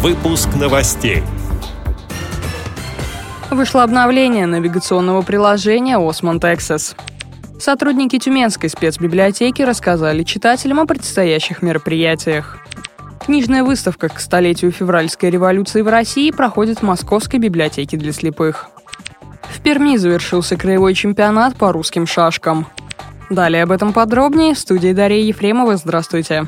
Выпуск новостей. Вышло обновление навигационного приложения Osmond Access. Сотрудники Тюменской спецбиблиотеки рассказали читателям о предстоящих мероприятиях. Книжная выставка к столетию февральской революции в России проходит в Московской библиотеке для слепых. В Перми завершился краевой чемпионат по русским шашкам. Далее об этом подробнее в студии Дарья Ефремова. Здравствуйте.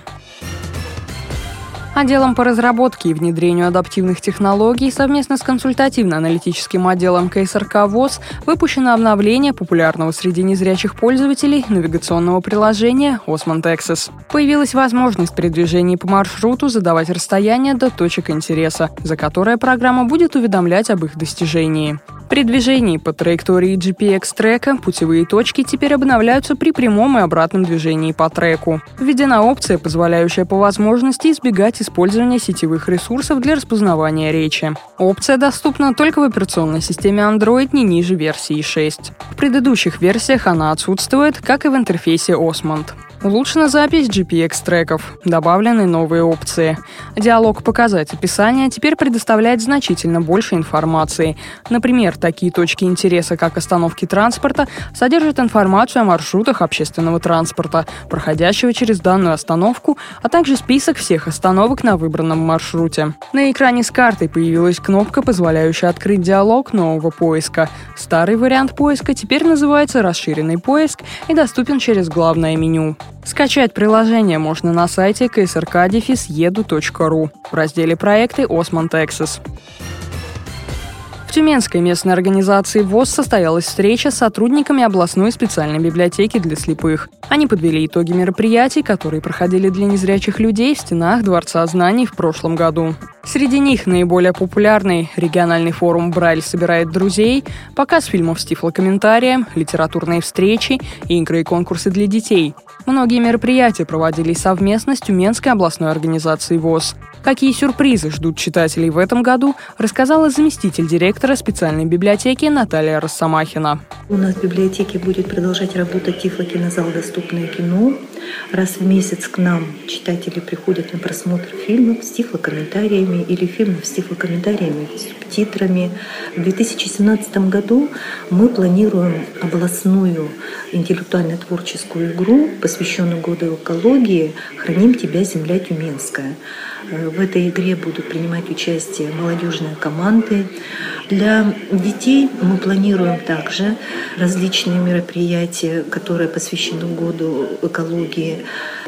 Отделом по разработке и внедрению адаптивных технологий совместно с консультативно-аналитическим отделом КСРК ВОЗ выпущено обновление популярного среди незрячих пользователей навигационного приложения Osmond Access. Появилась возможность при движении по маршруту задавать расстояние до точек интереса, за которое программа будет уведомлять об их достижении. При движении по траектории GPX-трека путевые точки теперь обновляются при прямом и обратном движении по треку. Введена опция, позволяющая по возможности избегать использования сетевых ресурсов для распознавания речи. Опция доступна только в операционной системе Android не ниже версии 6. В предыдущих версиях она отсутствует, как и в интерфейсе Osmond. Улучшена запись GPX-треков, добавлены новые опции. Диалог «Показать описание» теперь предоставляет значительно больше информации. Например, такие точки интереса, как остановки транспорта, содержат информацию о маршрутах общественного транспорта, проходящего через данную остановку, а также список всех остановок на выбранном маршруте. На экране с картой появилась кнопка, позволяющая открыть диалог нового поиска. Старый вариант поиска теперь называется «Расширенный поиск» и доступен через главное меню. Скачать приложение можно на сайте ksrk-edu.ru в разделе «Проекты Osmond Access». В Тюменской местной организации ВОЗ состоялась встреча с сотрудниками областной специальной библиотеки для слепых. Они подвели итоги мероприятий, которые проходили для незрячих людей в стенах Дворца знаний в прошлом году. Среди них наиболее популярный региональный форум «Брайль собирает друзей», показ фильмов с тифлокомментарием, литературные встречи, игры и конкурсы для детей. Многие мероприятия проводились совместно с Тюменской областной организацией ВОЗ. Какие сюрпризы ждут читателей в этом году, рассказала заместитель директора специальной библиотеки Наталья Росомахина. У нас в библиотеке будет продолжать работать Тифлокинозал «Доступное кино». Раз в месяц к нам читатели приходят на просмотр фильмов с тифлокомментариями или фильмов с тифлокомментариями с субтитрами. В 2017 году мы планируем областную интеллектуально-творческую игру, посвященную году экологии «Храним тебя, земля тюменская». В этой игре будут принимать участие молодежные команды. Для детей мы планируем также различные мероприятия, которые посвящены году экологии.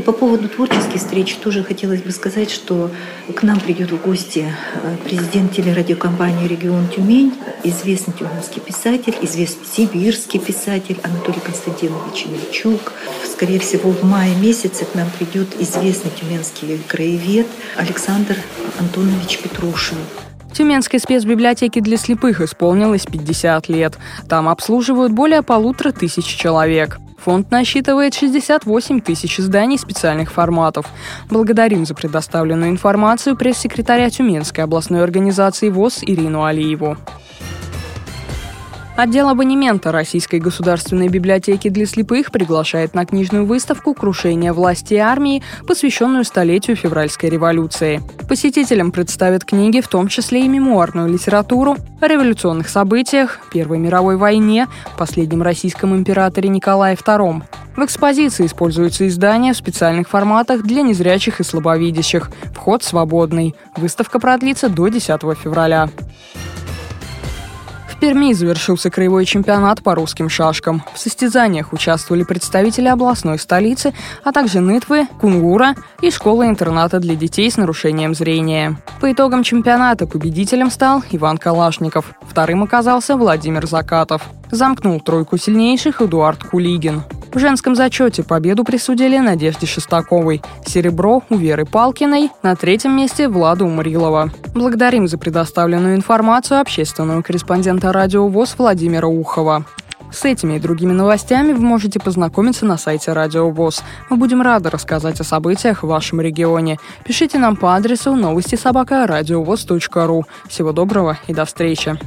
По поводу творческих встреч тоже хотелось бы сказать, что к нам придет в гости э, президент телерадиокомпании «Регион Тюмень», известный тюменский писатель, известный сибирский писатель Анатолий Константинович Мельчук. Скорее всего, в мае месяце к нам придет известный тюменский краевед Александр Антонович Петрушин. Тюменской спецбиблиотеке для слепых исполнилось 50 лет. Там обслуживают более полутора тысяч человек. Фонд насчитывает 68 тысяч изданий специальных форматов. Благодарим за предоставленную информацию пресс-секретаря Тюменской областной организации ВОЗ Ирину Алиеву. Отдел абонемента Российской государственной библиотеки для слепых приглашает на книжную выставку «Крушение власти и армии», посвященную столетию февральской революции. Посетителям представят книги, в том числе и мемуарную литературу, о революционных событиях, Первой мировой войне, последнем российском императоре Николае II. В экспозиции используются издания в специальных форматах для незрячих и слабовидящих. Вход свободный. Выставка продлится до 10 февраля. Перми завершился краевой чемпионат по русским шашкам. В состязаниях участвовали представители областной столицы, а также Нытвы, Кунгура и школы-интерната для детей с нарушением зрения. По итогам чемпионата победителем стал Иван Калашников. Вторым оказался Владимир Закатов. Замкнул тройку сильнейших Эдуард Кулигин. В женском зачете победу присудили Надежде Шестаковой, серебро у Веры Палкиной, на третьем месте Владу Умрилова. Благодарим за предоставленную информацию общественного корреспондента радио ВОЗ Владимира Ухова. С этими и другими новостями вы можете познакомиться на сайте Радио ВОЗ. Мы будем рады рассказать о событиях в вашем регионе. Пишите нам по адресу новости собака ру. Всего доброго и до встречи.